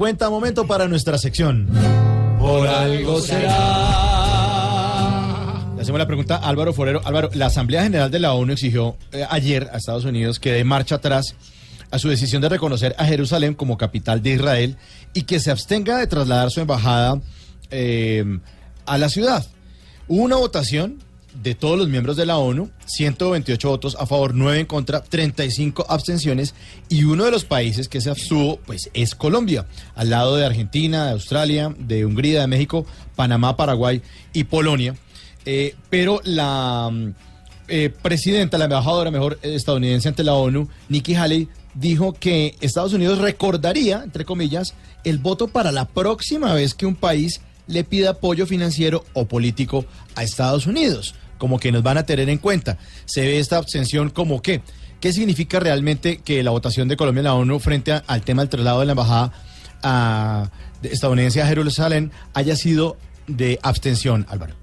Cuenta momento para nuestra sección. Por algo será. Le hacemos la pregunta a Álvaro Forero. Álvaro, la Asamblea General de la ONU exigió eh, ayer a Estados Unidos que dé marcha atrás a su decisión de reconocer a Jerusalén como capital de Israel y que se abstenga de trasladar su embajada eh, a la ciudad. Hubo una votación de todos los miembros de la ONU, 128 votos a favor, 9 en contra, 35 abstenciones y uno de los países que se abstuvo pues es Colombia, al lado de Argentina, de Australia, de Hungría, de México, Panamá, Paraguay y Polonia. Eh, pero la mm, eh, presidenta, la embajadora mejor estadounidense ante la ONU, Nikki Haley, dijo que Estados Unidos recordaría, entre comillas, el voto para la próxima vez que un país le pida apoyo financiero o político a Estados Unidos, como que nos van a tener en cuenta. Se ve esta abstención como qué. ¿Qué significa realmente que la votación de Colombia en la ONU frente al tema del traslado de la embajada estadounidense a Jerusalén haya sido de abstención, Álvaro?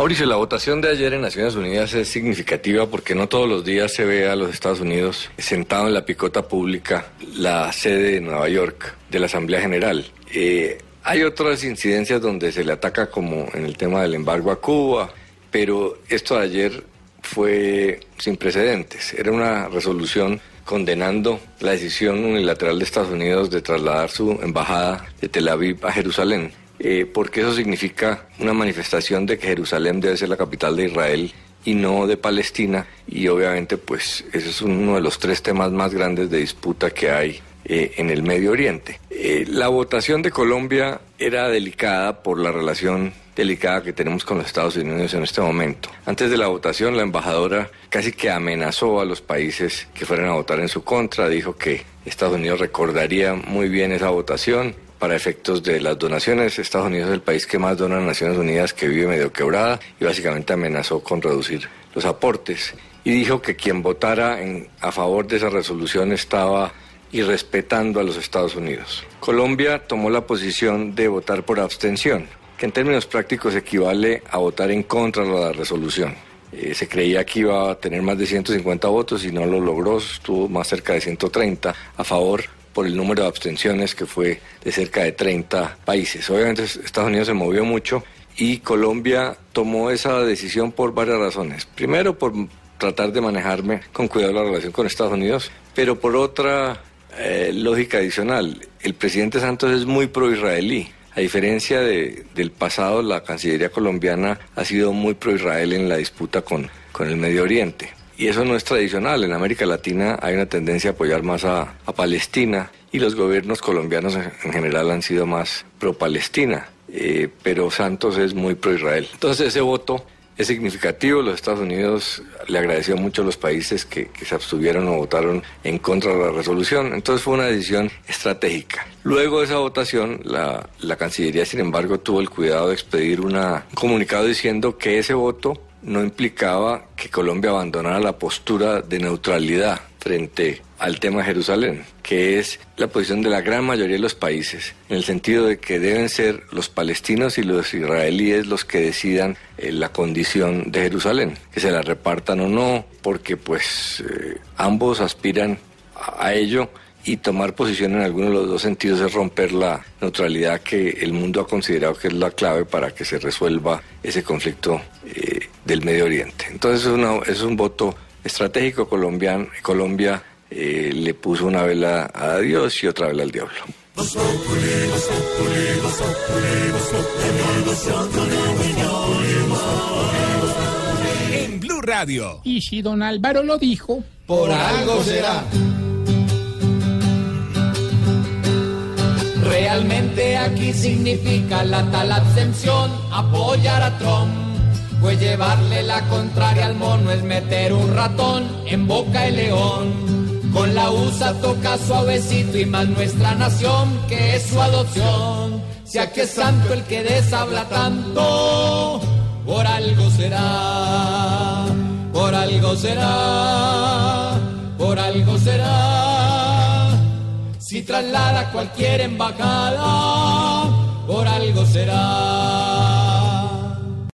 Mauricio, la votación de ayer en Naciones Unidas es significativa porque no todos los días se ve a los Estados Unidos sentado en la picota pública, la sede de Nueva York de la Asamblea General. Eh, hay otras incidencias donde se le ataca como en el tema del embargo a Cuba, pero esto de ayer fue sin precedentes. Era una resolución condenando la decisión unilateral de Estados Unidos de trasladar su embajada de Tel Aviv a Jerusalén eh, porque eso significa una manifestación de que Jerusalén debe ser la capital de Israel y no de Palestina y obviamente pues ese es uno de los tres temas más grandes de disputa que hay eh, en el Medio Oriente. Eh, la votación de Colombia era delicada por la relación delicada que tenemos con los Estados Unidos en este momento. Antes de la votación, la embajadora casi que amenazó a los países que fueran a votar en su contra, dijo que Estados Unidos recordaría muy bien esa votación para efectos de las donaciones. Estados Unidos es el país que más dona a Naciones Unidas, que vive medio quebrada y básicamente amenazó con reducir los aportes. Y dijo que quien votara en, a favor de esa resolución estaba irrespetando a los Estados Unidos. Colombia tomó la posición de votar por abstención, que en términos prácticos equivale a votar en contra de la resolución. Eh, se creía que iba a tener más de 150 votos y no lo logró, estuvo más cerca de 130 a favor por el número de abstenciones que fue de cerca de 30 países. Obviamente Estados Unidos se movió mucho y Colombia tomó esa decisión por varias razones. Primero, por tratar de manejarme con cuidado la relación con Estados Unidos, pero por otra eh, lógica adicional, el presidente Santos es muy pro-israelí. A diferencia de, del pasado, la Cancillería colombiana ha sido muy pro-Israel en la disputa con, con el Medio Oriente. Y eso no es tradicional. En América Latina hay una tendencia a apoyar más a, a Palestina y los gobiernos colombianos en, en general han sido más pro-Palestina. Eh, pero Santos es muy pro-Israel. Entonces ese voto es significativo. Los Estados Unidos le agradeció mucho a los países que, se abstuvieron o votaron en contra de la resolución. Entonces fue una decisión estratégica. Luego de esa votación, la, la Cancillería, sin embargo, tuvo el cuidado de expedir una, un comunicado diciendo que ese voto no implicaba que Colombia abandonara la postura de neutralidad frente al tema de Jerusalén, que es la posición de la gran mayoría de los países, en el sentido de que deben ser los palestinos y los israelíes los que decidan eh, la condición de Jerusalén, que se la repartan o no, porque pues eh, ambos aspiran a, ello y tomar posición en alguno de los dos sentidos es romper la neutralidad que el mundo ha considerado que es la clave para que se resuelva ese conflicto eh, del Medio Oriente. Entonces es, una, es un voto estratégico colombiano. Colombia eh, le puso una vela a Dios y otra vela al diablo. En Blue Radio. Y si don Álvaro lo dijo, Por algo será. Realmente aquí significa la tal abstención, apoyar a Trump. Pues llevarle la contraria al mono es meter un ratón en boca de león. Con la USA toca suavecito y más nuestra nación que es su adopción. Si aquí es santo el que deshabla tanto, por algo será, por algo será, por algo será. Si traslada cualquier embajada, por algo será.